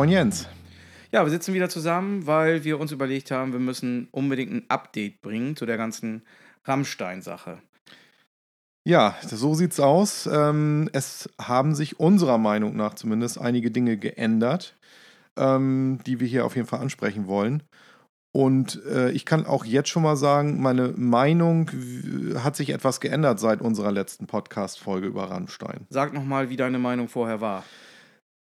Moin Jens. Ja, wir sitzen wieder zusammen, weil wir uns überlegt haben, wir müssen unbedingt ein Update bringen zu der ganzen Rammstein-Sache. Ja, so sieht's aus. Ähm, es haben sich unserer Meinung nach zumindest einige Dinge geändert, ähm, die wir hier auf jeden Fall ansprechen wollen. Und äh, ich kann auch jetzt schon mal sagen, meine Meinung hat sich etwas geändert seit unserer letzten Podcast-Folge über Rammstein. Sag nochmal, wie deine Meinung vorher war.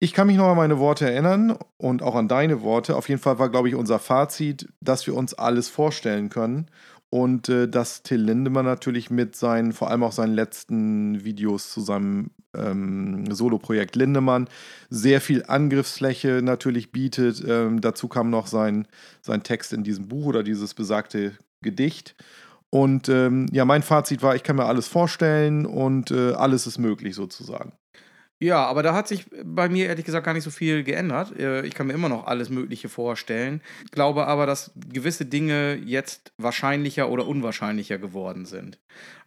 Ich kann mich noch an meine Worte erinnern und auch an deine Worte. Auf jeden Fall war, glaube ich, unser Fazit, dass wir uns alles vorstellen können und äh, dass Till Lindemann natürlich mit seinen, vor allem auch seinen letzten Videos zu seinem ähm, Solo-Projekt Lindemann sehr viel Angriffsfläche natürlich bietet. Ähm, dazu kam noch sein, sein Text in diesem Buch oder dieses besagte Gedicht. Und ähm, ja, mein Fazit war, ich kann mir alles vorstellen und äh, alles ist möglich sozusagen. Ja, aber da hat sich bei mir ehrlich gesagt gar nicht so viel geändert. Äh, ich kann mir immer noch alles Mögliche vorstellen. Glaube aber, dass gewisse Dinge jetzt wahrscheinlicher oder unwahrscheinlicher geworden sind.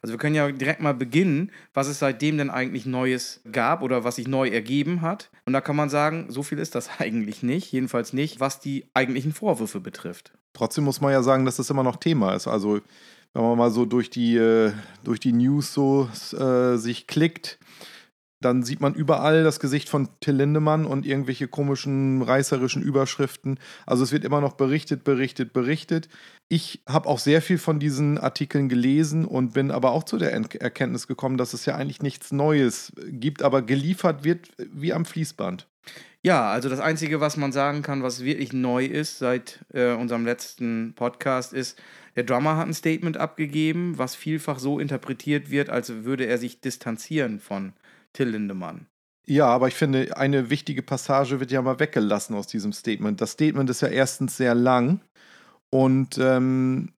Also wir können ja direkt mal beginnen, was es seitdem denn eigentlich Neues gab oder was sich neu ergeben hat. Und da kann man sagen, so viel ist das eigentlich nicht. Jedenfalls nicht, was die eigentlichen Vorwürfe betrifft. Trotzdem muss man ja sagen, dass das immer noch Thema ist. Also wenn man mal so durch die, äh, durch die News so äh, sich klickt, dann sieht man überall das Gesicht von Till Lindemann und irgendwelche komischen reißerischen Überschriften. Also es wird immer noch berichtet, berichtet, berichtet. Ich habe auch sehr viel von diesen Artikeln gelesen und bin aber auch zu der Erkenntnis gekommen, dass es ja eigentlich nichts Neues gibt, aber geliefert wird wie am Fließband. Ja, also das Einzige, was man sagen kann, was wirklich neu ist seit äh, unserem letzten Podcast, ist, der Drummer hat ein Statement abgegeben, was vielfach so interpretiert wird, als würde er sich distanzieren von Till Lindemann. Ja, aber ich finde, eine wichtige Passage wird ja mal weggelassen aus diesem Statement. Das Statement ist ja erstens sehr lang und ähm,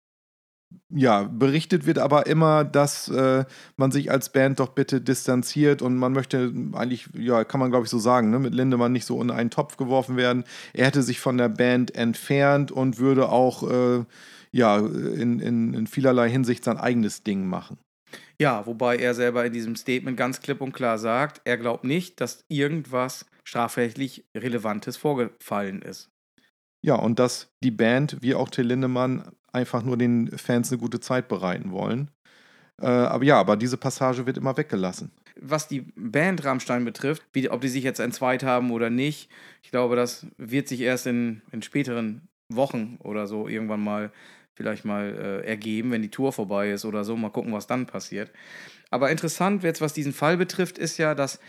ja, berichtet wird aber immer, dass äh, man sich als Band doch bitte distanziert und man möchte eigentlich, ja, kann man glaube ich so sagen, ne, mit Lindemann nicht so in einen Topf geworfen werden. Er hätte sich von der Band entfernt und würde auch, äh, ja, in, in, in vielerlei Hinsicht sein eigenes Ding machen. Ja, wobei er selber in diesem Statement ganz klipp und klar sagt, er glaubt nicht, dass irgendwas strafrechtlich Relevantes vorgefallen ist. Ja, und dass die Band, wie auch Till Lindemann, einfach nur den Fans eine gute Zeit bereiten wollen. Äh, aber ja, aber diese Passage wird immer weggelassen. Was die Band Rammstein betrifft, wie, ob die sich jetzt entzweit haben oder nicht, ich glaube, das wird sich erst in, in späteren Wochen oder so irgendwann mal vielleicht mal äh, ergeben, wenn die Tour vorbei ist oder so. Mal gucken, was dann passiert. Aber interessant jetzt, was diesen Fall betrifft, ist ja, dass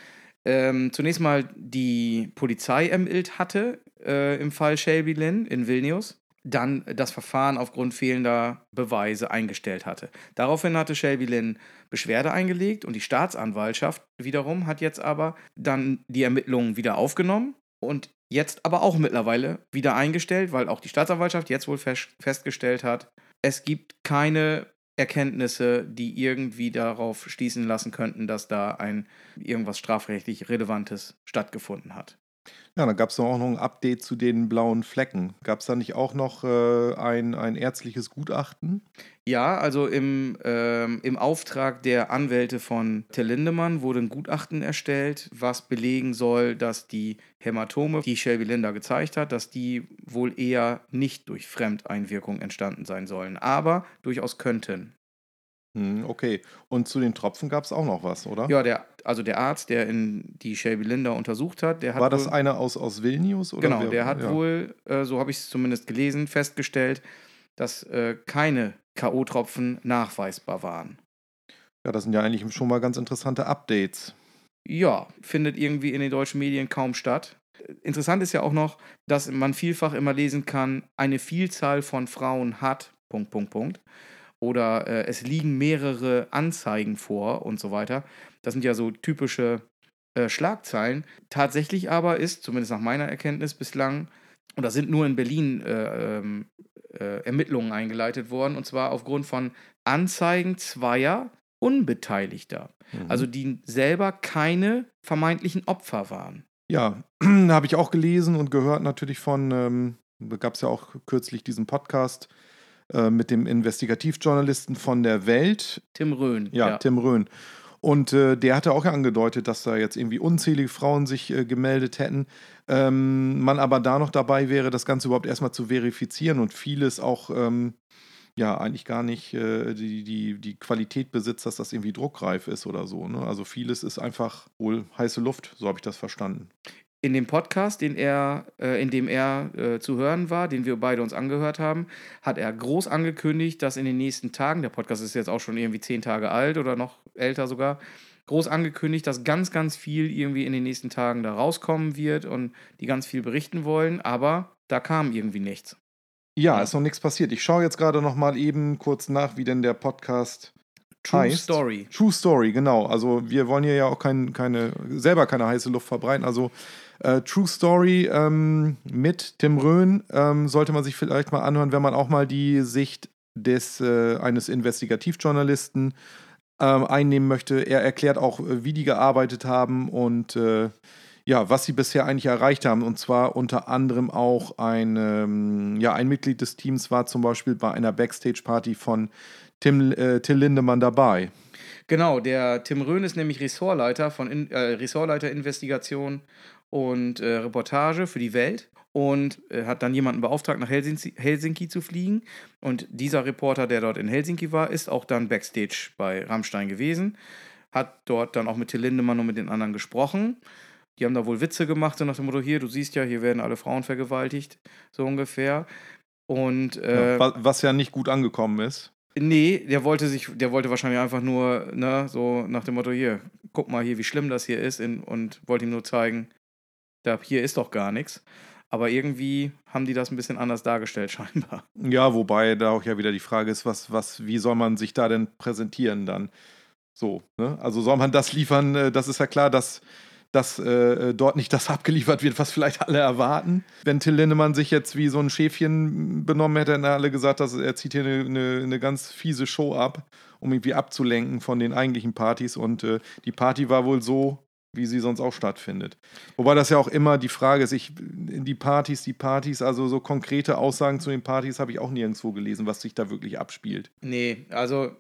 ähm, zunächst mal die Polizei ermittelt hatte äh, im Fall Shelby Lynn in Vilnius, dann das Verfahren aufgrund fehlender Beweise eingestellt hatte. Daraufhin hatte Shelby Lynn Beschwerde eingelegt und die Staatsanwaltschaft wiederum hat jetzt aber dann die Ermittlungen wieder aufgenommen und Jetzt aber auch mittlerweile wieder eingestellt, weil auch die Staatsanwaltschaft jetzt wohl festgestellt hat, es gibt keine Erkenntnisse, die irgendwie darauf schließen lassen könnten, dass da ein irgendwas strafrechtlich Relevantes stattgefunden hat. Ja, dann gab es auch noch ein Update zu den blauen Flecken. Gab es da nicht auch noch äh, ein, ein ärztliches Gutachten? Ja, also im, ähm, im Auftrag der Anwälte von Till Lindemann wurde ein Gutachten erstellt, was belegen soll, dass die Hämatome, die Shelby Linda gezeigt hat, dass die wohl eher nicht durch Fremdeinwirkung entstanden sein sollen, aber durchaus könnten. Hm, okay. Und zu den Tropfen gab es auch noch was, oder? Ja, der, also der Arzt, der in die Shelby Linda untersucht hat, der hat. War das wohl, einer aus, aus Vilnius? Oder genau, wer, der hat ja. wohl, äh, so habe ich es zumindest gelesen, festgestellt, dass äh, keine K.O.-Tropfen nachweisbar waren. Ja, das sind ja eigentlich schon mal ganz interessante Updates. Ja, findet irgendwie in den deutschen Medien kaum statt. Interessant ist ja auch noch, dass man vielfach immer lesen kann, eine Vielzahl von Frauen hat. Punkt, Punkt, Punkt oder äh, es liegen mehrere Anzeigen vor und so weiter. Das sind ja so typische äh, Schlagzeilen. Tatsächlich aber ist, zumindest nach meiner Erkenntnis bislang, und da sind nur in Berlin äh, ähm, äh, Ermittlungen eingeleitet worden, und zwar aufgrund von Anzeigen zweier Unbeteiligter, mhm. also die selber keine vermeintlichen Opfer waren. Ja, habe ich auch gelesen und gehört natürlich von, ähm, gab es ja auch kürzlich diesen Podcast äh, mit dem Investigativjournalisten von der Welt. Tim Röhn. Ja, ja, Tim Röhn. Und äh, der hatte auch angedeutet, dass da jetzt irgendwie unzählige Frauen sich äh, gemeldet hätten. Ähm, man aber da noch dabei wäre, das Ganze überhaupt erstmal zu verifizieren und vieles auch ähm, ja eigentlich gar nicht äh, die, die, die Qualität besitzt, dass das irgendwie druckreif ist oder so. Ne? Also vieles ist einfach wohl heiße Luft, so habe ich das verstanden in dem Podcast, den er, äh, in dem er äh, zu hören war, den wir beide uns angehört haben, hat er groß angekündigt, dass in den nächsten Tagen, der Podcast ist jetzt auch schon irgendwie zehn Tage alt oder noch älter sogar, groß angekündigt, dass ganz, ganz viel irgendwie in den nächsten Tagen da rauskommen wird und die ganz viel berichten wollen, aber da kam irgendwie nichts. Ja, ist noch nichts passiert. Ich schaue jetzt gerade noch mal eben kurz nach, wie denn der Podcast True heißt. Story. True Story, genau. Also wir wollen hier ja auch kein, keine, selber keine heiße Luft verbreiten. Also äh, True Story ähm, mit Tim Röhn ähm, sollte man sich vielleicht mal anhören, wenn man auch mal die Sicht des, äh, eines Investigativjournalisten ähm, einnehmen möchte. Er erklärt auch, äh, wie die gearbeitet haben und äh, ja, was sie bisher eigentlich erreicht haben. Und zwar unter anderem auch ein, ähm, ja, ein Mitglied des Teams war zum Beispiel bei einer Backstage-Party von Tim, äh, Till Lindemann dabei. Genau, der Tim Röhn ist nämlich Ressortleiter von äh, Ressortleiter Investigation und äh, Reportage für die Welt und äh, hat dann jemanden beauftragt, nach Helsinki, Helsinki, zu fliegen. Und dieser Reporter, der dort in Helsinki war, ist auch dann Backstage bei Rammstein gewesen, hat dort dann auch mit Till Lindemann und mit den anderen gesprochen. Die haben da wohl Witze gemacht, so nach dem Motto: Hier, du siehst ja, hier werden alle Frauen vergewaltigt, so ungefähr. Und, äh, ja, was ja nicht gut angekommen ist. Nee, der wollte sich, der wollte wahrscheinlich einfach nur, ne, so nach dem Motto, hier, guck mal hier, wie schlimm das hier ist in, und wollte ihm nur zeigen, da, hier ist doch gar nichts. Aber irgendwie haben die das ein bisschen anders dargestellt, scheinbar. Ja, wobei da auch ja wieder die Frage ist, was, was, wie soll man sich da denn präsentieren dann? So, ne? Also soll man das liefern, äh, das ist ja klar, dass, dass äh, dort nicht das abgeliefert wird, was vielleicht alle erwarten. Wenn Till Lindemann sich jetzt wie so ein Schäfchen benommen hätte, hätten alle gesagt, dass er zieht hier eine, eine, eine ganz fiese Show ab, um irgendwie abzulenken von den eigentlichen Partys. Und äh, die Party war wohl so wie sie sonst auch stattfindet. Wobei das ja auch immer die Frage ist, ich, die Partys, die Partys, also so konkrete Aussagen zu den Partys habe ich auch nirgendwo gelesen, was sich da wirklich abspielt. Nee, also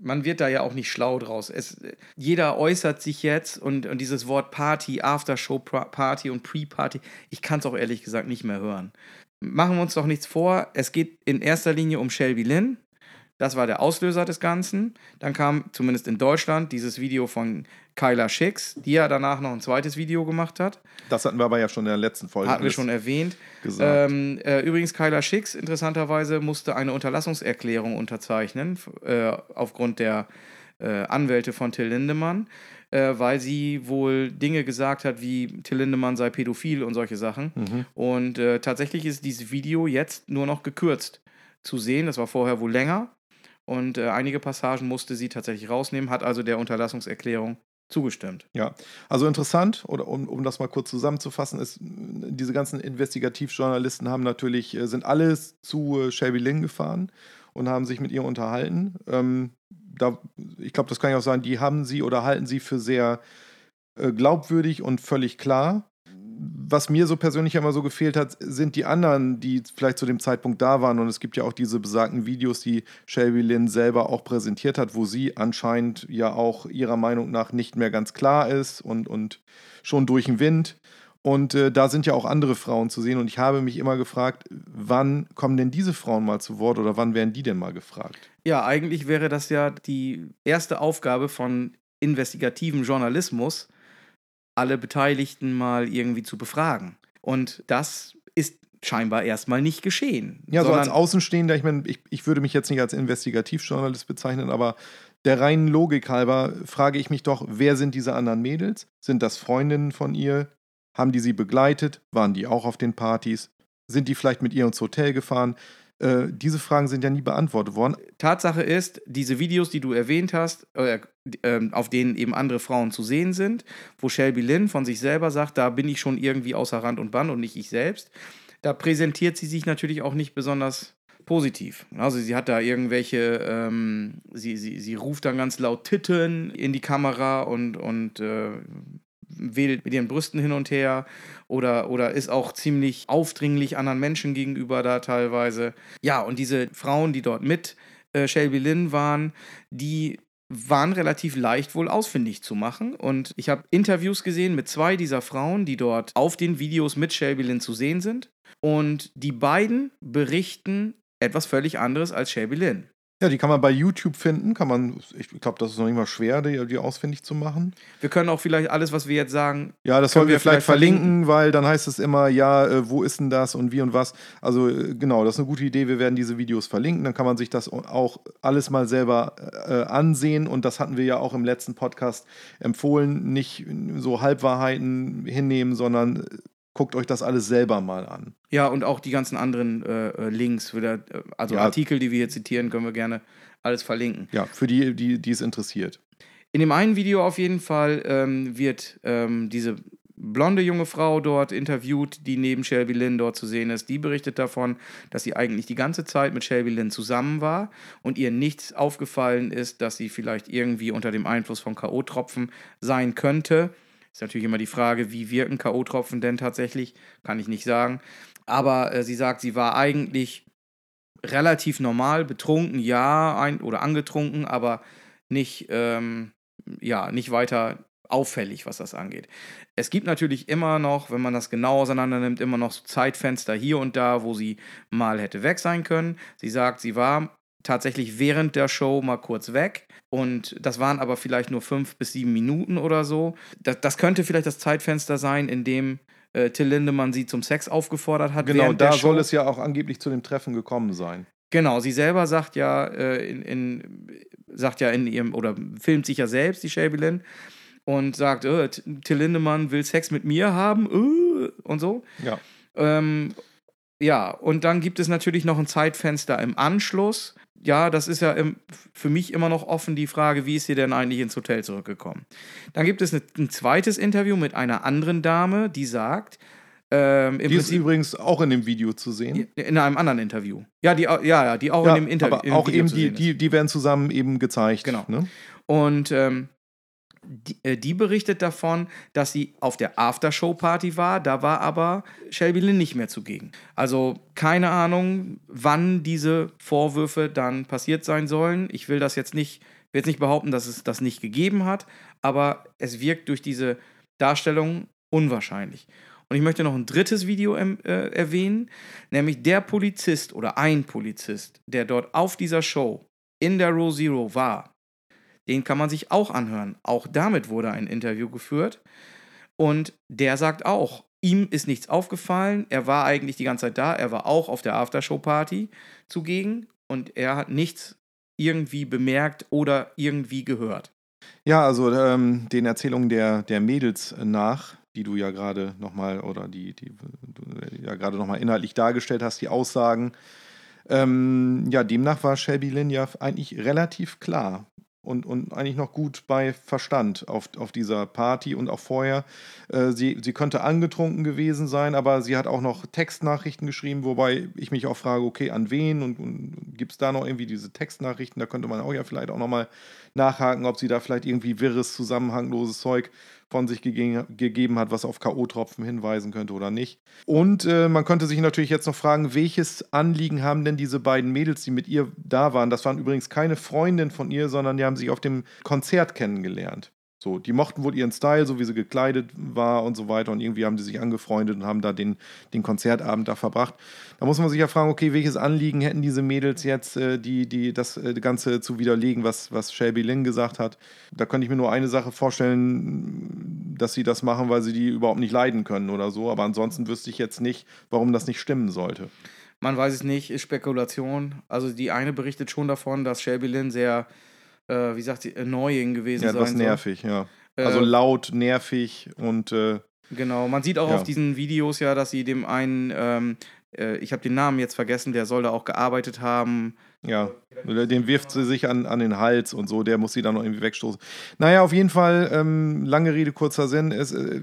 man wird da ja auch nicht schlau draus. Es, jeder äußert sich jetzt und, und dieses Wort Party, Aftershow-Party und Pre-Party, ich kann es auch ehrlich gesagt nicht mehr hören. Machen wir uns doch nichts vor, es geht in erster Linie um Shelby Lynn, das war der Auslöser des Ganzen. Dann kam zumindest in Deutschland dieses Video von Kyla Schicks, die ja danach noch ein zweites Video gemacht hat. Das hatten wir aber ja schon in der letzten Folge. Hatten wir schon erwähnt. Ähm, äh, übrigens, Kyla Schicks, interessanterweise, musste eine Unterlassungserklärung unterzeichnen, äh, aufgrund der äh, Anwälte von Till Lindemann, äh, weil sie wohl Dinge gesagt hat, wie Till Lindemann sei pädophil und solche Sachen. Mhm. Und äh, tatsächlich ist dieses Video jetzt nur noch gekürzt zu sehen. Das war vorher wohl länger. Und äh, einige Passagen musste sie tatsächlich rausnehmen, hat also der Unterlassungserklärung zugestimmt. Ja, also interessant, oder um, um das mal kurz zusammenzufassen, ist, diese ganzen Investigativjournalisten haben natürlich, äh, sind alles zu äh, Shelby Lynn gefahren und haben sich mit ihr unterhalten. Ähm, da, ich glaube, das kann ja auch sein, die haben sie oder halten sie für sehr äh, glaubwürdig und völlig klar was mir so persönlich immer so gefehlt hat, sind die anderen, die vielleicht zu dem Zeitpunkt da waren. Und es gibt ja auch diese besagten Videos, die Shelby Lynn selber auch präsentiert hat, wo sie anscheinend ja auch ihrer Meinung nach nicht mehr ganz klar ist und, und schon durch den Wind. Und äh, da sind ja auch andere Frauen zu sehen. Und ich habe mich immer gefragt, wann kommen denn diese Frauen mal zu Wort oder wann werden die denn mal gefragt? Ja, eigentlich wäre das ja die erste Aufgabe von investigativen Journalismus, alle Beteiligten mal irgendwie zu befragen. Und das ist scheinbar erstmal nicht geschehen. Ja, so als Außenstehender, ich meine, ich, ich würde mich jetzt nicht als Investigativjournalist bezeichnen, aber der reinen Logik halber frage ich mich doch, wer sind diese anderen Mädels? Sind das Freundinnen von ihr? Haben die sie begleitet? Waren die auch auf den Partys? Sind die vielleicht mit ihr ins Hotel gefahren? Äh, diese Fragen sind ja nie beantwortet worden. Tatsache ist, diese Videos, die du erwähnt hast, äh, äh, auf denen eben andere Frauen zu sehen sind, wo Shelby Lynn von sich selber sagt, da bin ich schon irgendwie außer Rand und Band und nicht ich selbst, da präsentiert sie sich natürlich auch nicht besonders positiv. Also sie hat da irgendwelche, ähm, sie, sie, sie ruft dann ganz laut Titten in die Kamera und, und äh, wedelt mit ihren Brüsten hin und her oder, oder ist auch ziemlich aufdringlich anderen Menschen gegenüber da teilweise. Ja, und diese Frauen, die dort mit äh, Shelby Lynn waren, die waren relativ leicht wohl ausfindig zu machen. Und ich habe Interviews gesehen mit zwei dieser Frauen, die dort auf den Videos mit Shelby Lynn zu sehen sind. Und die beiden berichten etwas völlig anderes als Shelby Lynn. Ja, die kann man bei YouTube finden. Kann man, ich glaube, das ist noch nicht mal schwer, die, die ausfindig zu machen. Wir können auch vielleicht alles, was wir jetzt sagen. Ja, das sollen wir vielleicht verlinken, verlinken, weil dann heißt es immer, ja, äh, wo ist denn das und wie und was. Also äh, genau, das ist eine gute Idee. Wir werden diese Videos verlinken. Dann kann man sich das auch alles mal selber äh, ansehen. Und das hatten wir ja auch im letzten Podcast empfohlen. Nicht so Halbwahrheiten hinnehmen, sondern guckt euch das alles selber mal an. Ja, und auch die ganzen anderen äh, äh Links, wieder, äh, also ja. Artikel, die wir hier zitieren, können wir gerne alles verlinken. Ja, für die, die, die es interessiert. In dem einen Video auf jeden Fall ähm, wird ähm, diese blonde junge Frau dort interviewt, die neben Shelby Lynn dort zu sehen ist. Die berichtet davon, dass sie eigentlich die ganze Zeit mit Shelby Lynn zusammen war und ihr nichts aufgefallen ist, dass sie vielleicht irgendwie unter dem Einfluss von K.O.-Tropfen sein könnte. Ist natürlich immer die Frage, wie wirken K.O.-Tropfen denn tatsächlich? Kann ich nicht sagen. Aber äh, sie sagt, sie war eigentlich relativ normal, betrunken, ja, ein, oder angetrunken, aber nicht, ähm, ja, nicht weiter auffällig, was das angeht. Es gibt natürlich immer noch, wenn man das genau auseinander nimmt, immer noch so Zeitfenster hier und da, wo sie mal hätte weg sein können. Sie sagt, sie war tatsächlich während der Show mal kurz weg. Und das waren aber vielleicht nur fünf bis sieben Minuten oder so. Das, das könnte vielleicht das Zeitfenster sein, in dem äh, Till Lindemann sie zum Sex aufgefordert hat. Genau, da soll es ja auch angeblich zu dem Treffen gekommen sein. Genau, sie selber sagt ja äh, in, in, sagt ja in ihrem oder filmt sich ja selbst die Shelby Lynn und sagt, äh, Till Lindemann will Sex mit mir haben äh, und so. Ja. Ähm, ja, und dann gibt es natürlich noch ein Zeitfenster im Anschluss, ja, das ist ja im, für mich immer noch offen die Frage, wie ist sie denn eigentlich ins Hotel zurückgekommen? Dann gibt es ein zweites Interview mit einer anderen Dame, die sagt, ähm, die ist übrigens auch in dem Video zu sehen. In einem anderen Interview. Ja, die, ja, ja, die auch ja, in dem Interview. Aber auch eben die, die, die werden zusammen eben gezeigt. Genau. Ne? Und ähm, die, äh, die, berichtet davon, dass sie auf der Aftershow-Party war. Da war aber Shelby Lynn nicht mehr zugegen. Also keine Ahnung, wann diese Vorwürfe dann passiert sein sollen. Ich will das jetzt nicht, will jetzt nicht behaupten, dass es das nicht gegeben hat, aber es wirkt durch diese Darstellung unwahrscheinlich. Und ich möchte noch ein drittes Video äh, erwähnen, nämlich der Polizist oder ein Polizist, der dort auf dieser Show in der Row Zero war, den kann man sich auch anhören. Auch damit wurde ein Interview geführt. Und der sagt auch, ihm ist nichts aufgefallen. Er war eigentlich die ganze Zeit da. Er war auch auf der Aftershow-Party zugegen. Und er hat nichts irgendwie bemerkt oder irgendwie gehört. Ja, also ähm, den Erzählungen der, der Mädels nach, die du ja gerade nochmal oder die, die du ja gerade nochmal inhaltlich dargestellt hast, die Aussagen. Ähm, ja, demnach war Shelby Lynn ja eigentlich relativ klar, und, und eigentlich noch gut bei Verstand auf, auf dieser Party und auch vorher. Äh, sie, sie könnte angetrunken gewesen sein, aber sie hat auch noch Textnachrichten geschrieben, wobei ich mich auch frage, okay, an wen und, und gibt es da noch irgendwie diese Textnachrichten? Da könnte man auch ja vielleicht auch nochmal nachhaken, ob sie da vielleicht irgendwie wirres, zusammenhangloses Zeug von sich gegeben, gegeben hat, was auf K.O.-Tropfen hinweisen könnte oder nicht. Und äh, man könnte sich natürlich jetzt noch fragen, welches Anliegen haben denn diese beiden Mädels, die mit ihr da waren? Das waren übrigens keine Freundinnen von ihr, sondern die haben sich auf dem Konzert kennengelernt. So, die mochten wohl ihren Style, so wie sie gekleidet war und so weiter. Und irgendwie haben die sich angefreundet und haben da den, den Konzertabend da verbracht. Da muss man sich ja fragen, okay, welches Anliegen hätten diese Mädels jetzt, äh, die, die das äh, Ganze zu widerlegen, was, was Shelby Lynn gesagt hat. Da könnte ich mir nur eine Sache vorstellen, dass sie das machen, weil sie die überhaupt nicht leiden können oder so. Aber ansonsten wüsste ich jetzt nicht, warum das nicht stimmen sollte. Man weiß es nicht, ist Spekulation. Also die eine berichtet schon davon, dass Shelby Lynn sehr äh, wie sagt sie, annoying gewesen ja, sein soll. nervig, ja. Also äh, laut, nervig und. Äh, genau, man sieht auch ja. auf diesen Videos ja, dass sie dem einen, ähm, äh, ich habe den Namen jetzt vergessen, der soll da auch gearbeitet haben. Ja, den wirft sie sich an, an den Hals und so, der muss sie dann noch irgendwie wegstoßen. Naja, auf jeden Fall, ähm, lange Rede, kurzer Sinn. Es, äh,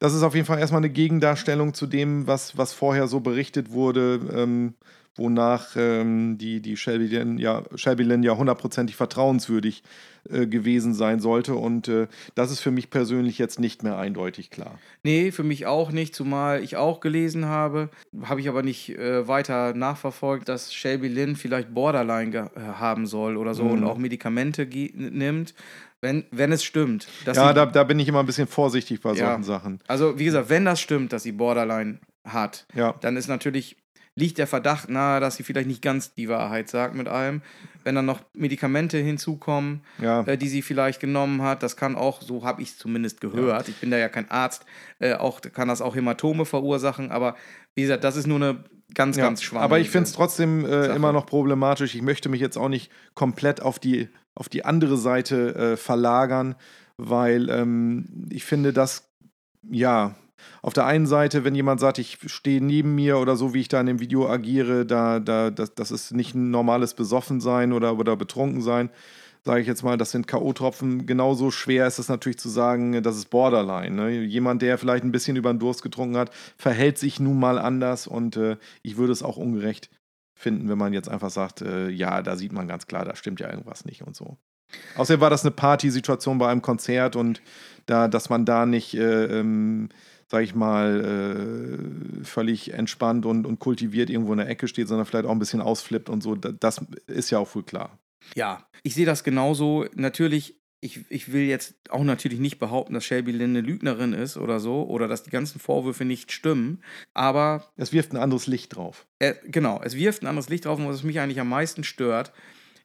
das ist auf jeden Fall erstmal eine Gegendarstellung zu dem, was, was vorher so berichtet wurde. Ähm, wonach ähm, die, die Shelby Lynn ja, Shelby Lynn ja hundertprozentig vertrauenswürdig äh, gewesen sein sollte. Und äh, das ist für mich persönlich jetzt nicht mehr eindeutig klar. Nee, für mich auch nicht, zumal ich auch gelesen habe, habe ich aber nicht äh, weiter nachverfolgt, dass Shelby Lynn vielleicht Borderline äh, haben soll oder so mhm. und auch Medikamente nimmt. Wenn, wenn es stimmt. ja, da, da bin ich immer ein bisschen vorsichtig bei ja, solchen Sachen. Also, wie gesagt, wenn das stimmt, dass sie Borderline hat, ja. dann ist natürlich liegt der Verdacht nahe, dass sie vielleicht nicht ganz die Wahrheit sagt mit allem. Wenn dann noch Medikamente hinzukommen, ja. äh, die sie vielleicht genommen hat, das kann auch, so habe ich es zumindest gehört, ja. ich bin da ja kein Arzt, äh, auch, kann das auch Hämatome verursachen, aber wie gesagt, das ist nur eine ganz, ja. ganz schwammige Aber ich finde es trotzdem äh, immer noch problematisch. Ich möchte mich jetzt auch nicht komplett auf die, auf die andere Seite äh, verlagern, weil ähm, ich finde, dass ja, auf der einen Seite, wenn jemand sagt, ich stehe neben mir oder so, wie ich da in dem Video agiere, da, da, das, das ist nicht ein normales Besoffensein oder, oder Betrunkensein, sage ich jetzt mal, das sind K.O.-Tropfen. Genauso schwer ist es natürlich zu sagen, das ist Borderline. Ne? Jemand, der vielleicht ein bisschen über den Durst getrunken hat, verhält sich nun mal anders und äh, ich würde es auch ungerecht finden, wenn man jetzt einfach sagt, äh, ja, da sieht man ganz klar, da stimmt ja irgendwas nicht und so. Außerdem war das eine Partysituation bei einem Konzert und da, dass man da nicht äh, ähm, sag ich mal, äh, völlig entspannt und, und kultiviert irgendwo in der Ecke steht, sondern vielleicht auch ein bisschen ausflippt und so. Das ist ja auch wohl klar. Ja, ich sehe das genauso. Natürlich, ich, ich will jetzt auch natürlich nicht behaupten, dass Shelby Lynn eine Lügnerin ist oder so, oder dass die ganzen Vorwürfe nicht stimmen, aber. Es wirft ein anderes Licht drauf. Äh, genau, es wirft ein anderes Licht drauf und was mich eigentlich am meisten stört,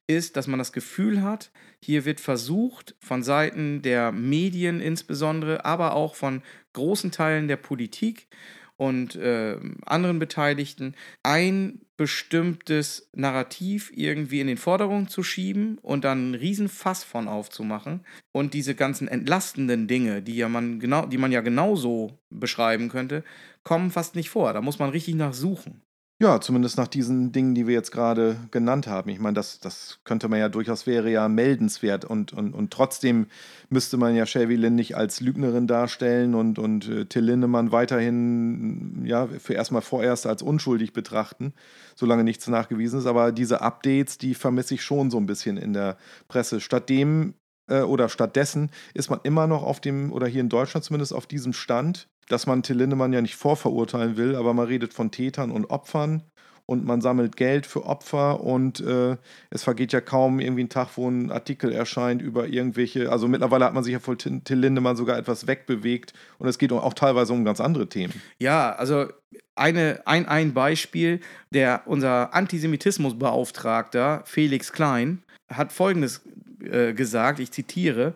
ist, dass man das Gefühl hat, hier wird versucht, von Seiten der Medien insbesondere, aber auch von großen Teilen der Politik und äh, anderen Beteiligten, ein bestimmtes Narrativ irgendwie in den Vordergrund zu schieben und dann einen Riesenfass von aufzumachen und diese ganzen entlastenden Dinge, die ja man genau, die man ja genauso beschreiben könnte, kommen fast nicht vor. Da muss man richtig nachsuchen. Ja, zumindest nach diesen Dingen, die wir jetzt gerade genannt haben. Ich meine, das, das könnte man ja durchaus, wäre ja meldenswert und, und, und trotzdem müsste man ja Shelby Lynn nicht als Lügnerin darstellen und, und äh, Till Lindemann weiterhin, ja, für erstmal vorerst als unschuldig betrachten, solange nichts nachgewiesen ist. Aber diese Updates, die vermisse ich schon so ein bisschen in der Presse. Stattdem äh, oder stattdessen ist man immer noch auf dem, oder hier in Deutschland zumindest auf diesem Stand, dass man Till Lindemann ja nicht vorverurteilen will, aber man redet von Tätern und Opfern und man sammelt Geld für Opfer und äh, es vergeht ja kaum irgendwie ein Tag, wo ein Artikel erscheint über irgendwelche, also mittlerweile hat man sich ja von Till Lindemann sogar etwas wegbewegt und es geht auch teilweise um ganz andere Themen. Ja, also eine, ein, ein Beispiel, der unser Antisemitismusbeauftragter Felix Klein hat folgendes äh, gesagt, ich zitiere,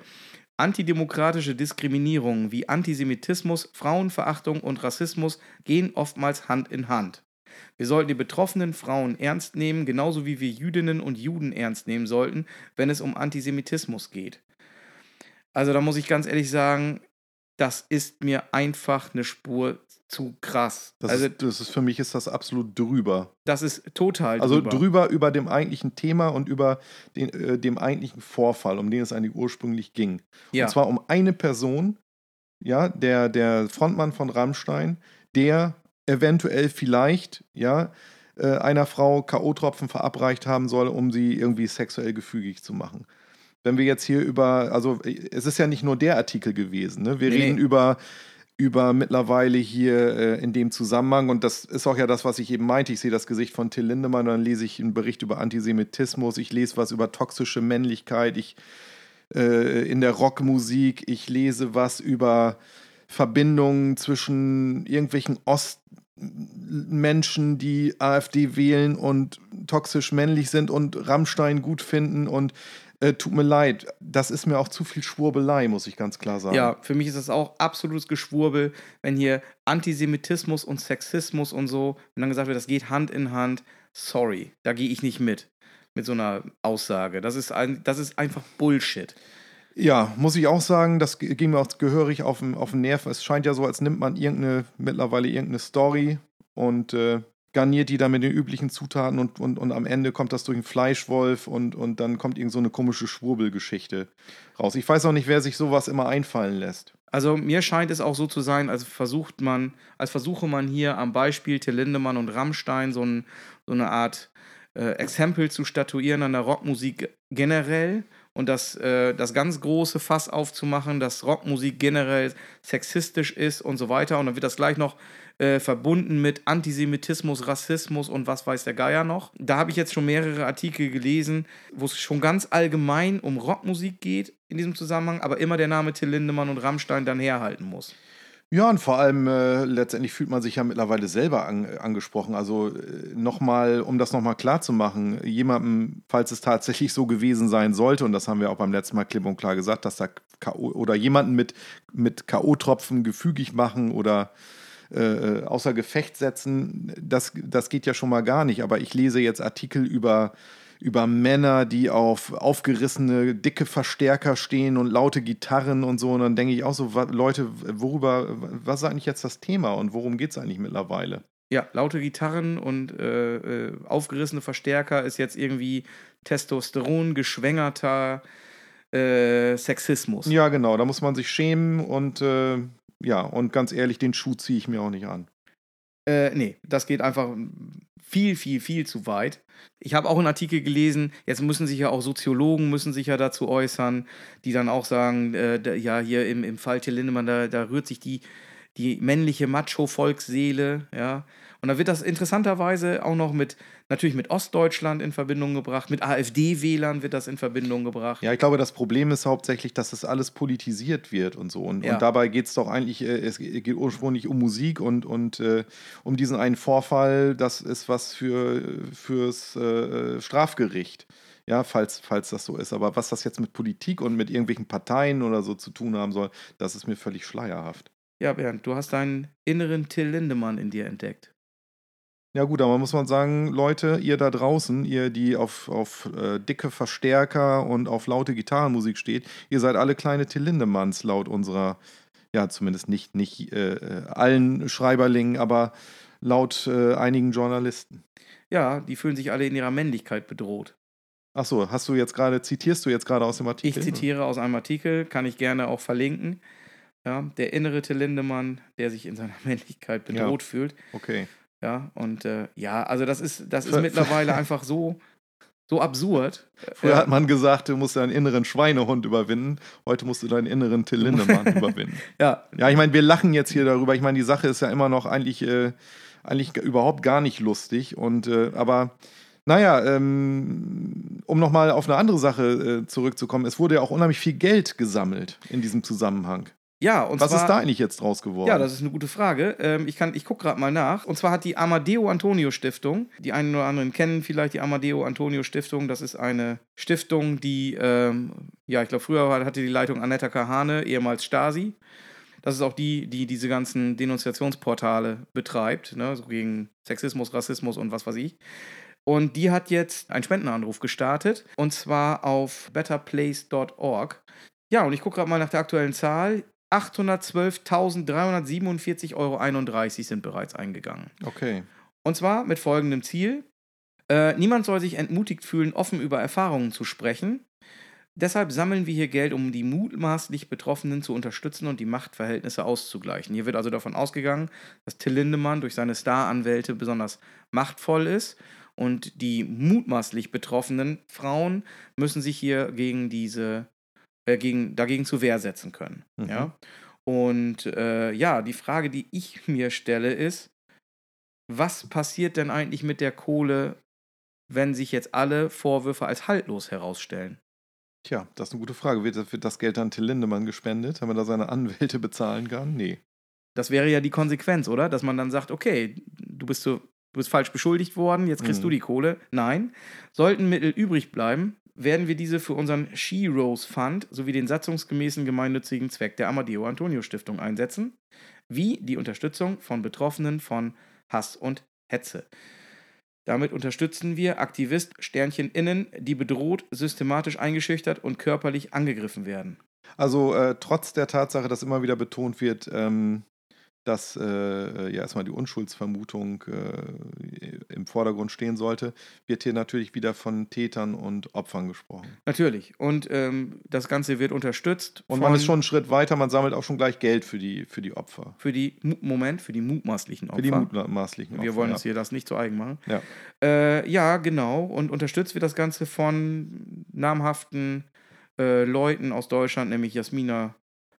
Antidemokratische Diskriminierungen wie Antisemitismus, Frauenverachtung und Rassismus gehen oftmals Hand in Hand. Wir sollten die betroffenen Frauen ernst nehmen, genauso wie wir Jüdinnen und Juden ernst nehmen sollten, wenn es um Antisemitismus geht. Also da muss ich ganz ehrlich sagen, das ist mir einfach eine Spur zu krass. Das, also, ist, das ist für mich ist das absolut drüber. Das ist total drüber. Also drüber über dem eigentlichen Thema und über den, äh, dem eigentlichen Vorfall, um den es eigentlich ursprünglich ging. Ja. Und zwar um eine Person, ja, der, der Frontmann von Rammstein, der eventuell vielleicht, ja, äh, einer Frau K.O.-Tropfen verabreicht haben soll, um sie irgendwie sexuell gefügig zu machen wenn wir jetzt hier über, also es ist ja nicht nur der Artikel gewesen, ne? wir nee, reden über über mittlerweile hier äh, in dem Zusammenhang, und das ist auch ja das, was ich eben meinte, ich sehe das Gesicht von Till Lindemann, dann lese ich einen Bericht über Antisemitismus, ich lese was über toxische Männlichkeit, ich äh, in der Rockmusik, ich lese was über Verbindungen zwischen irgendwelchen Ostmenschen, die AfD wählen und toxisch männlich sind und Rammstein gut finden und äh, tut mir leid, das ist mir auch zu viel Schwurbelei, muss ich ganz klar sagen. Ja, für mich ist das auch absolutes Geschwurbel, wenn hier Antisemitismus und Sexismus und so, wenn dann gesagt wird, das geht Hand in Hand. Sorry, da gehe ich nicht mit, mit so einer Aussage. Das ist, ein, das ist einfach Bullshit. Ja, muss ich auch sagen, das ging mir auch gehörig auf den, auf den Nerv. Es scheint ja so, als nimmt man irgendeine, mittlerweile irgendeine Story und äh, garniert die dann mit den üblichen Zutaten und, und, und am Ende kommt das durch einen Fleischwolf und, und dann kommt irgend so eine komische Schwurbelgeschichte raus. Ich weiß auch nicht, wer sich sowas immer einfallen lässt. Also mir scheint es auch so zu sein, als versucht man, als versuche man hier am Beispiel Till Lindemann und Rammstein so, ein, so eine Art äh, Exempel zu statuieren an der Rockmusik generell und das, äh, das ganz große Fass aufzumachen, dass Rockmusik generell sexistisch ist und so weiter. Und dann wird das gleich noch äh, verbunden mit Antisemitismus, Rassismus und was weiß der Geier noch. Da habe ich jetzt schon mehrere Artikel gelesen, wo es schon ganz allgemein um Rockmusik geht in diesem Zusammenhang, aber immer der Name Till Lindemann und Rammstein dann herhalten muss. Ja, und vor allem äh, letztendlich fühlt man sich ja mittlerweile selber an, angesprochen. Also äh, nochmal, um das nochmal klar zu machen, jemandem, falls es tatsächlich so gewesen sein sollte, und das haben wir auch beim letzten Mal klipp und klar gesagt, dass da K.O. oder jemanden mit, mit K.O.-Tropfen gefügig machen oder äh, äh, außer Gefecht setzen, das, das geht ja schon mal gar nicht. Aber ich lese jetzt Artikel über über Männer, die auf aufgerissene, dicke Verstärker stehen und laute Gitarren und so. Und dann denke ich auch so, Leute, worüber, was ist eigentlich jetzt das Thema und worum geht es eigentlich mittlerweile? Ja, laute Gitarren und äh, äh, aufgerissene Verstärker ist jetzt irgendwie Testosteron geschwängerter äh, Sexismus. Ja, genau, da muss man sich schämen und äh, ja, und ganz ehrlich, den Schuh ziehe ich mir auch nicht an. Äh, nee, das geht einfach viel, viel, viel zu weit. Ich habe auch einen Artikel gelesen, jetzt müssen sich ja auch Soziologen müssen sich ja dazu äußern, die dann auch sagen, äh, da, ja, hier im, im Fall Till Lindemann, da, da rührt sich die, die männliche Macho-Volksseele, ja, und da wird das interessanterweise auch noch mit, natürlich mit Ostdeutschland in Verbindung gebracht, mit AfD-Wählern wird das in Verbindung gebracht. Ja, ich glaube, das Problem ist hauptsächlich, dass das alles politisiert wird und so. Und, ja. und dabei geht es doch eigentlich, äh, es geht ursprünglich um Musik und, und äh, um diesen einen Vorfall, das ist was für, fürs äh, Strafgericht. Ja, falls, falls das so ist. Aber was das jetzt mit Politik und mit irgendwelchen Parteien oder so zu tun haben soll, das ist mir völlig schleierhaft. Ja, Bernd, du hast deinen inneren Till Lindemann in dir entdeckt. Ja gut, aber muss man sagen, Leute, ihr da draußen, ihr, die auf, auf äh, dicke Verstärker und auf laute Gitarrenmusik steht, ihr seid alle kleine Till Lindemanns laut unserer, ja zumindest nicht, nicht äh, äh, allen Schreiberlingen, aber laut äh, einigen Journalisten. Ja, die fühlen sich alle in ihrer Männlichkeit bedroht. Ach so, hast du jetzt gerade, zitierst du jetzt gerade aus dem Artikel? Ich zitiere aus einem Artikel, kann ich gerne auch verlinken. Ja, der innere Till Lindemann, der sich in seiner Männlichkeit bedroht ja. fühlt. Okay. Ja, und äh, ja, also das ist, das ist mittlerweile einfach so, so absurd. Früher hat man gesagt, du musst deinen inneren Schweinehund überwinden. Heute musst du deinen inneren Till Lindemann überwinden. Ja. Ja, ich meine, wir lachen jetzt hier darüber. Ich meine, die Sache ist ja immer noch eigentlich, äh, eigentlich überhaupt gar nicht lustig. Und äh, aber naja, ähm, um nochmal auf eine andere Sache äh, zurückzukommen, es wurde ja auch unheimlich viel Geld gesammelt in diesem Zusammenhang. Ja, und Was zwar, ist da eigentlich jetzt draus geworden? Ja, das ist eine gute Frage. Ähm, ich ich gucke gerade mal nach. Und zwar hat die Amadeo Antonio Stiftung, die einen oder anderen kennen vielleicht die Amadeo Antonio Stiftung. Das ist eine Stiftung, die, ähm, ja, ich glaube, früher hatte die Leitung Annetta Kahane, ehemals Stasi. Das ist auch die, die diese ganzen Denunziationsportale betreibt, ne, so gegen Sexismus, Rassismus und was weiß ich. Und die hat jetzt einen Spendenanruf gestartet und zwar auf betterplace.org. Ja, und ich gucke gerade mal nach der aktuellen Zahl. 812.347,31 Euro sind bereits eingegangen. Okay. Und zwar mit folgendem Ziel. Äh, niemand soll sich entmutigt fühlen, offen über Erfahrungen zu sprechen. Deshalb sammeln wir hier Geld, um die mutmaßlich Betroffenen zu unterstützen und die Machtverhältnisse auszugleichen. Hier wird also davon ausgegangen, dass Till Lindemann durch seine Staranwälte besonders machtvoll ist und die mutmaßlich betroffenen Frauen müssen sich hier gegen diese äh, gegen, dagegen zur Wehr setzen können. Mhm. Ja? Und äh, ja, die Frage, die ich mir stelle, ist, was passiert denn eigentlich mit der Kohle, wenn sich jetzt alle Vorwürfe als haltlos herausstellen? Tja, das ist eine gute Frage. Wird, wird das Geld an Till Lindemann gespendet, man da seine Anwälte bezahlen kann? Nee. Das wäre ja die Konsequenz, oder? Dass man dann sagt, okay, du bist so, du bist falsch beschuldigt worden, jetzt kriegst mhm. du die Kohle. Nein. Sollten Mittel übrig bleiben, werden wir diese für unseren She Rose Fund sowie den satzungsgemäßen gemeinnützigen Zweck der Amadeo Antonio Stiftung einsetzen, wie die Unterstützung von Betroffenen von Hass und Hetze. Damit unterstützen wir Aktivist Sternchen innen, die bedroht, systematisch eingeschüchtert und körperlich angegriffen werden. Also äh, trotz der Tatsache, dass immer wieder betont wird, ähm, dass äh, ja erstmal die Unschuldsvermutung äh, im Vordergrund stehen sollte, wird hier natürlich wieder von Tätern und Opfern gesprochen. Natürlich. Und ähm, das Ganze wird unterstützt. Und man ist schon einen Schritt weiter, man sammelt auch schon gleich Geld für die, für die Opfer. Für die, Moment, für die mutmaßlichen Opfer. Für die mutmaßlichen Opfer. Wir wollen ja. uns hier das nicht zu eigen machen. Ja. Äh, ja, genau. Und unterstützt wird das Ganze von namhaften äh, Leuten aus Deutschland, nämlich Jasmina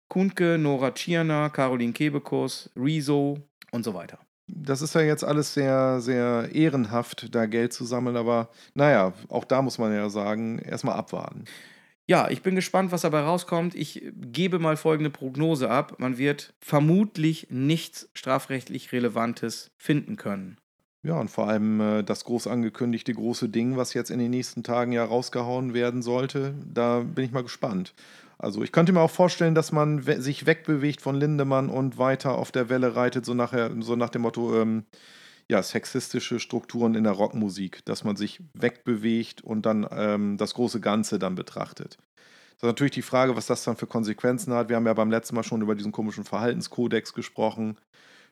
Kuntke, Nora Tschirner, Caroline Kebekus, Rezo und so weiter. Das ist ja jetzt alles sehr, sehr ehrenhaft, da Geld zu sammeln, aber naja, auch da muss man ja sagen, erstmal abwarten. Ja, ich bin gespannt, was dabei rauskommt. Ich gebe mal folgende Prognose ab. Man wird vermutlich nichts strafrechtlich Relevantes finden können. Ja, und vor allem äh, das groß angekündigte große Ding, was jetzt in den nächsten Tagen ja rausgehauen werden sollte, da bin ich mal gespannt. Also ich könnte mir auch vorstellen, dass man sich wegbewegt von Lindemann und weiter auf der Welle reitet, so, nachher, so nach dem Motto, ähm, ja, sexistische Strukturen in der Rockmusik, dass man sich wegbewegt und dann ähm, das große Ganze dann betrachtet. Das ist natürlich die Frage, was das dann für Konsequenzen hat. Wir haben ja beim letzten Mal schon über diesen komischen Verhaltenskodex gesprochen.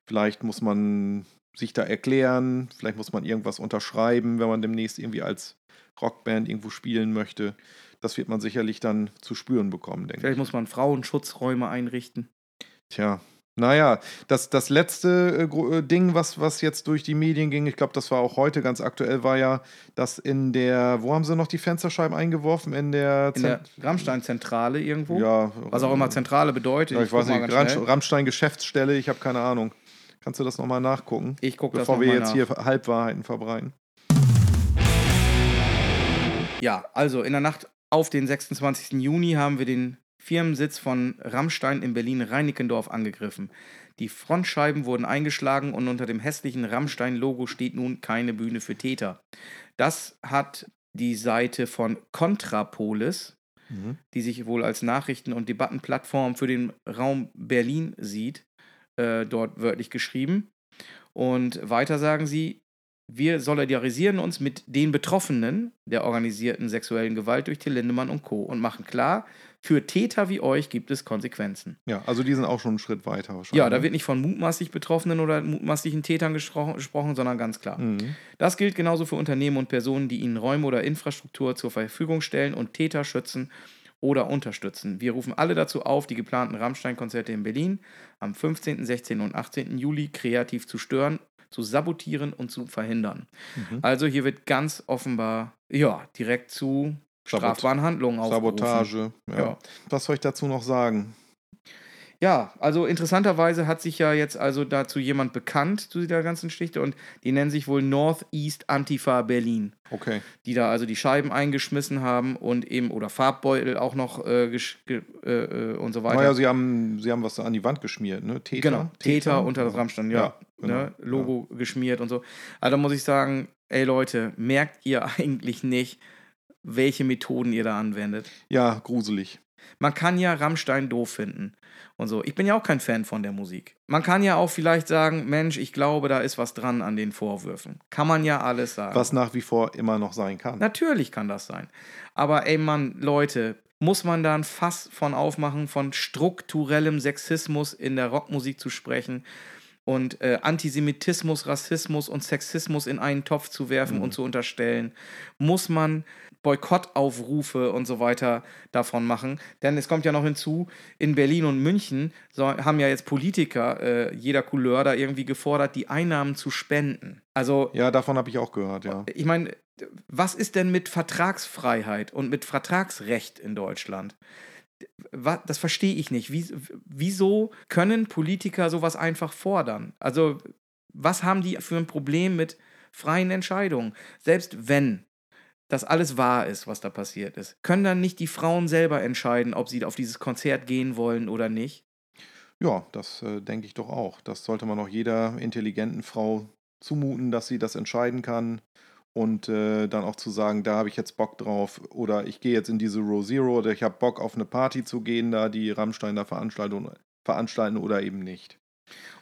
Vielleicht muss man sich da erklären, vielleicht muss man irgendwas unterschreiben, wenn man demnächst irgendwie als Rockband irgendwo spielen möchte das wird man sicherlich dann zu spüren bekommen, denke Vielleicht ich. muss man Frauenschutzräume einrichten. Tja, naja, das, das letzte äh, äh, Ding, was, was jetzt durch die Medien ging, ich glaube, das war auch heute ganz aktuell, war ja, dass in der, wo haben sie noch die Fensterscheiben eingeworfen? In der, in der Rammstein-Zentrale irgendwo? Ja. Was auch immer Zentrale bedeutet. Ja, ich, ich weiß nicht, Rammstein-Geschäftsstelle, ich habe keine Ahnung. Kannst du das nochmal nachgucken? Ich gucke das Bevor wir jetzt nach. hier Halbwahrheiten verbreiten. Ja, also in der Nacht auf den 26. Juni haben wir den Firmensitz von Rammstein in Berlin-Reinickendorf angegriffen. Die Frontscheiben wurden eingeschlagen und unter dem hässlichen Rammstein-Logo steht nun keine Bühne für Täter. Das hat die Seite von Contrapolis, mhm. die sich wohl als Nachrichten- und Debattenplattform für den Raum Berlin sieht, äh, dort wörtlich geschrieben. Und weiter sagen sie, wir solidarisieren uns mit den Betroffenen der organisierten sexuellen Gewalt durch Till Lindemann und Co. und machen klar, für Täter wie euch gibt es Konsequenzen. Ja, also die sind auch schon einen Schritt weiter wahrscheinlich. Ja, da wird nicht von mutmaßlich Betroffenen oder mutmaßlichen Tätern gesprochen, sondern ganz klar. Mhm. Das gilt genauso für Unternehmen und Personen, die ihnen Räume oder Infrastruktur zur Verfügung stellen und Täter schützen oder unterstützen. Wir rufen alle dazu auf, die geplanten Rammstein-Konzerte in Berlin am 15., 16. und 18. Juli kreativ zu stören zu sabotieren und zu verhindern. Mhm. Also hier wird ganz offenbar ja, direkt zu strafbaren Handlungen aufgerufen. Sabotage, ja. ja. Was soll ich dazu noch sagen? Ja, also interessanterweise hat sich ja jetzt also dazu jemand bekannt zu dieser ganzen Geschichte und die nennen sich wohl Northeast Antifa Berlin. Okay. Die da also die Scheiben eingeschmissen haben und eben oder Farbbeutel auch noch äh, äh, äh, und so weiter. Naja, sie haben, sie haben was an die Wand geschmiert, ne? Täter. Genau, Täter, unter das Rammstein, ja. ja genau. ne? Logo ja. geschmiert und so. Also da muss ich sagen, ey Leute, merkt ihr eigentlich nicht, welche Methoden ihr da anwendet? Ja, gruselig. Man kann ja Rammstein doof finden und so. Ich bin ja auch kein Fan von der Musik. Man kann ja auch vielleicht sagen, Mensch, ich glaube, da ist was dran an den Vorwürfen. Kann man ja alles sagen. Was nach wie vor immer noch sein kann. Natürlich kann das sein. Aber ey Mann, Leute, muss man da ein Fass von aufmachen, von strukturellem Sexismus in der Rockmusik zu sprechen und äh, Antisemitismus, Rassismus und Sexismus in einen Topf zu werfen mhm. und zu unterstellen? Muss man Boykottaufrufe und so weiter davon machen. Denn es kommt ja noch hinzu, in Berlin und München haben ja jetzt Politiker äh, jeder Couleur da irgendwie gefordert, die Einnahmen zu spenden. Also. Ja, davon habe ich auch gehört, ja. Ich meine, was ist denn mit Vertragsfreiheit und mit Vertragsrecht in Deutschland? Das verstehe ich nicht. Wieso können Politiker sowas einfach fordern? Also, was haben die für ein Problem mit freien Entscheidungen? Selbst wenn das alles wahr ist, was da passiert ist. Können dann nicht die Frauen selber entscheiden, ob sie auf dieses Konzert gehen wollen oder nicht? Ja, das äh, denke ich doch auch. Das sollte man auch jeder intelligenten Frau zumuten, dass sie das entscheiden kann und äh, dann auch zu sagen, da habe ich jetzt Bock drauf oder ich gehe jetzt in diese Row Zero oder ich habe Bock auf eine Party zu gehen, da die Rammsteiner Veranstaltung veranstalten oder eben nicht.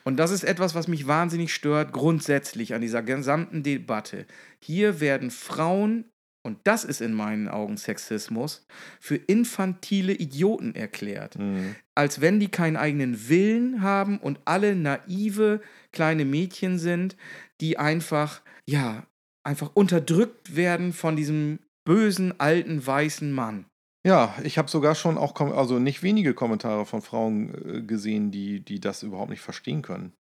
Und das ist etwas, was mich wahnsinnig stört, grundsätzlich an dieser gesamten Debatte. Hier werden Frauen und das ist in meinen Augen Sexismus, für infantile Idioten erklärt. Mhm. Als wenn die keinen eigenen Willen haben und alle naive kleine Mädchen sind, die einfach, ja, einfach unterdrückt werden von diesem bösen, alten, weißen Mann. Ja, ich habe sogar schon auch, also nicht wenige Kommentare von Frauen äh, gesehen, die, die das überhaupt nicht verstehen können.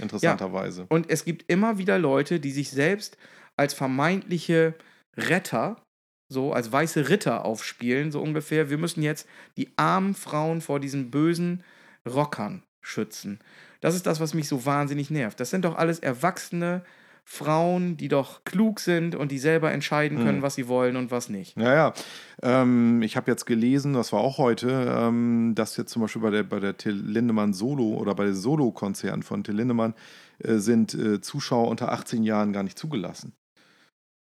Interessanterweise. Und es gibt immer wieder Leute, die sich selbst als vermeintliche Retter, so als weiße Ritter aufspielen, so ungefähr. Wir müssen jetzt die armen Frauen vor diesen bösen Rockern schützen. Das ist das, was mich so wahnsinnig nervt. Das sind doch alles erwachsene Frauen, die doch klug sind und die selber entscheiden können, Hm. was sie wollen und was nicht. Ja, ja. Ähm, ich habe jetzt gelesen, das war auch heute, ähm, dass jetzt zum Beispiel bei der, bei der Till Lindemann Solo oder bei den Solo-Konzerten von Till Lindemann äh, sind äh, Zuschauer unter 18 Jahren gar nicht zugelassen.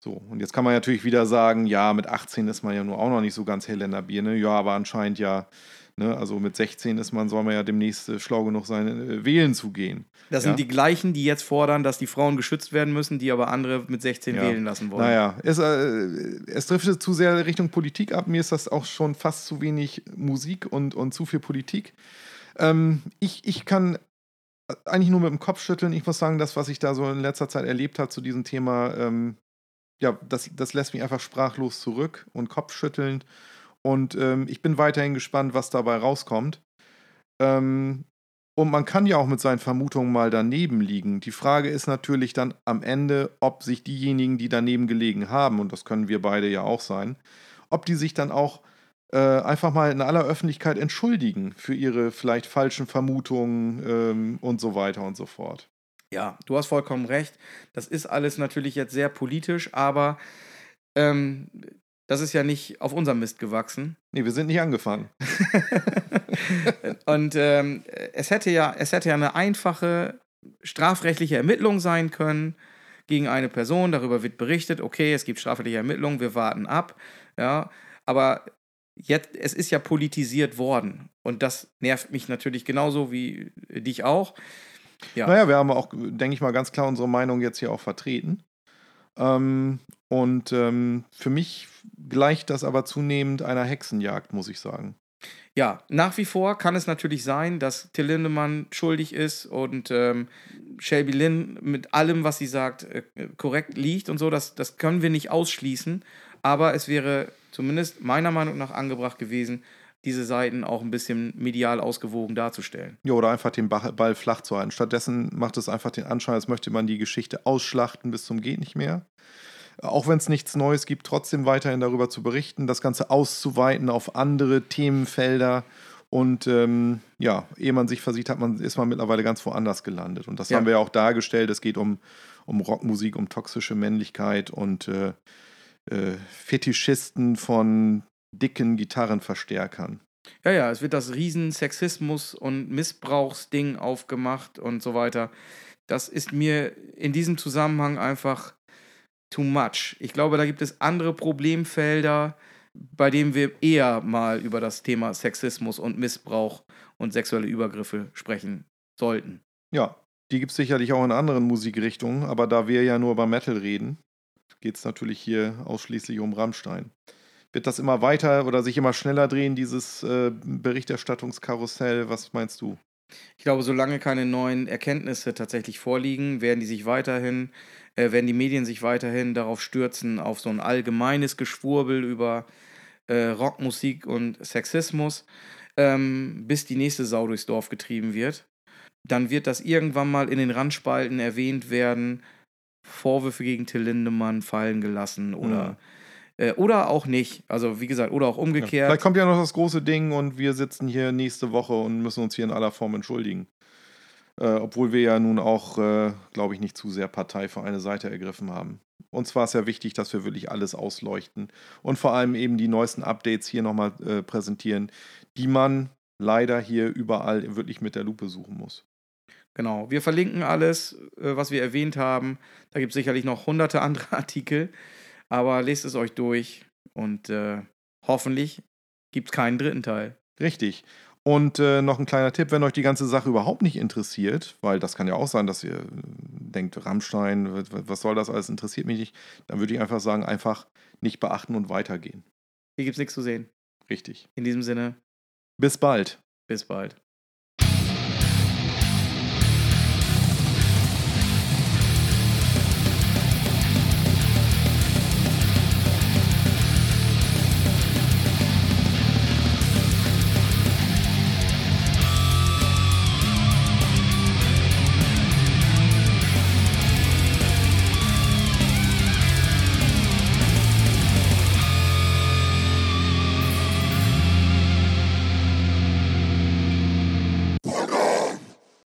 So, und jetzt kann man natürlich wieder sagen, ja, mit 18 ist man ja nur auch noch nicht so ganz Helena Birne. Ja, aber anscheinend ja, ne, also mit 16 ist man, soll man ja demnächst äh, schlau genug sein, äh, wählen zu gehen. Das Ja. sind die gleichen, die jetzt fordern, dass die Frauen geschützt werden müssen, die aber andere mit 16 Ja. wählen lassen wollen. Naja, es, äh, es driftet zu sehr Richtung Politik ab. Mir ist das auch schon fast zu wenig Musik und, und zu viel Politik. Ähm, ich, ich kann eigentlich nur mit dem Kopf schütteln. Ich muss sagen, das, was ich da so in letzter Zeit erlebt habe zu diesem Thema, ähm, ja, das, das lässt mich einfach sprachlos zurück und kopfschüttelnd. Und ähm, ich bin weiterhin gespannt, was dabei rauskommt. Ähm, und man kann ja auch mit seinen Vermutungen mal daneben liegen. Die Frage ist natürlich dann am Ende, ob sich diejenigen, die daneben gelegen haben, und das können wir beide ja auch sein, ob die sich dann auch äh, einfach mal in aller Öffentlichkeit entschuldigen für ihre vielleicht falschen Vermutungen ähm, und so weiter und so fort. Ja, du hast vollkommen recht. Das ist alles natürlich jetzt sehr politisch, aber ähm, das ist ja nicht auf unserem Mist gewachsen. Nee, wir sind nicht angefangen. Und ähm, es, hätte ja, es hätte ja eine einfache strafrechtliche Ermittlung sein können gegen eine Person. Darüber wird berichtet, okay, es gibt strafrechtliche Ermittlungen, wir warten ab. Ja, aber jetzt, es ist ja politisiert worden. Und das nervt mich natürlich genauso wie dich auch. Ja. Naja, wir haben auch, denke ich mal, ganz klar unsere Meinung jetzt hier auch vertreten. Ähm, und ähm, für mich gleicht das aber zunehmend einer Hexenjagd, muss ich sagen. Ja, nach wie vor kann es natürlich sein, dass Till Lindemann schuldig ist und ähm, Shelby Lynn mit allem, was sie sagt, äh, korrekt liegt und so. Das, das können wir nicht ausschließen. Aber es wäre zumindest meiner Meinung nach angebracht gewesen, diese Seiten auch ein bisschen medial ausgewogen darzustellen. Ja, oder einfach den Ball flach zu halten. Stattdessen macht es einfach den Anschein, als möchte man die Geschichte ausschlachten bis zum Geht nicht mehr. Auch wenn es nichts Neues gibt, trotzdem weiterhin darüber zu berichten, das Ganze auszuweiten auf andere Themenfelder. Und ähm, ja, ehe man sich versieht, hat man, ist man mittlerweile ganz woanders gelandet. Und das Ja. haben wir ja auch dargestellt. Es geht um, um Rockmusik, um toxische Männlichkeit und äh, äh, Fetischisten von dicken Gitarrenverstärkern. Ja, ja, es wird das riesen Sexismus- und Missbrauchsding aufgemacht und so weiter. Das ist mir in diesem Zusammenhang einfach too much. Ich glaube, da gibt es andere Problemfelder, bei denen wir eher mal über das Thema Sexismus und Missbrauch und sexuelle Übergriffe sprechen sollten. Ja, die gibt es sicherlich auch in anderen Musikrichtungen, aber da wir ja nur über Metal reden, geht es natürlich hier ausschließlich um Rammstein. Wird das immer weiter oder sich immer schneller drehen, dieses äh, Berichterstattungskarussell? Was meinst du? Ich glaube, solange keine neuen Erkenntnisse tatsächlich vorliegen, werden die sich weiterhin, äh, werden die Medien sich weiterhin darauf stürzen, auf so ein allgemeines Geschwurbel über äh, Rockmusik und Sexismus, ähm, bis die nächste Sau durchs Dorf getrieben wird. Dann wird das irgendwann mal in den Randspalten erwähnt werden, Vorwürfe gegen Till Lindemann fallen gelassen oder, äh, oder auch nicht. Also wie gesagt, oder auch Ja, umgekehrt. vielleicht kommt ja noch das große Ding und wir sitzen hier nächste Woche und müssen uns hier in aller Form entschuldigen. Äh, obwohl wir ja nun auch, äh, glaube ich, nicht zu sehr Partei für eine Seite ergriffen haben. Uns war es ja wichtig, dass wir wirklich alles ausleuchten und vor allem eben die neuesten Updates hier nochmal äh, präsentieren, die man leider hier überall wirklich mit der Lupe suchen muss. Genau, wir verlinken alles, äh, was wir erwähnt haben. Da gibt es sicherlich noch hunderte andere Artikel, aber lest es euch durch und äh, hoffentlich gibt es keinen dritten Teil. Richtig. Und äh, noch ein kleiner Tipp, wenn euch die ganze Sache überhaupt nicht interessiert, weil das kann ja auch sein, dass ihr äh, denkt, Rammstein, was- was soll das alles, interessiert mich nicht, dann würde ich einfach sagen, einfach nicht beachten und weitergehen. Hier gibt es nichts zu sehen. Richtig. In diesem Sinne, Bis bald. bis bald.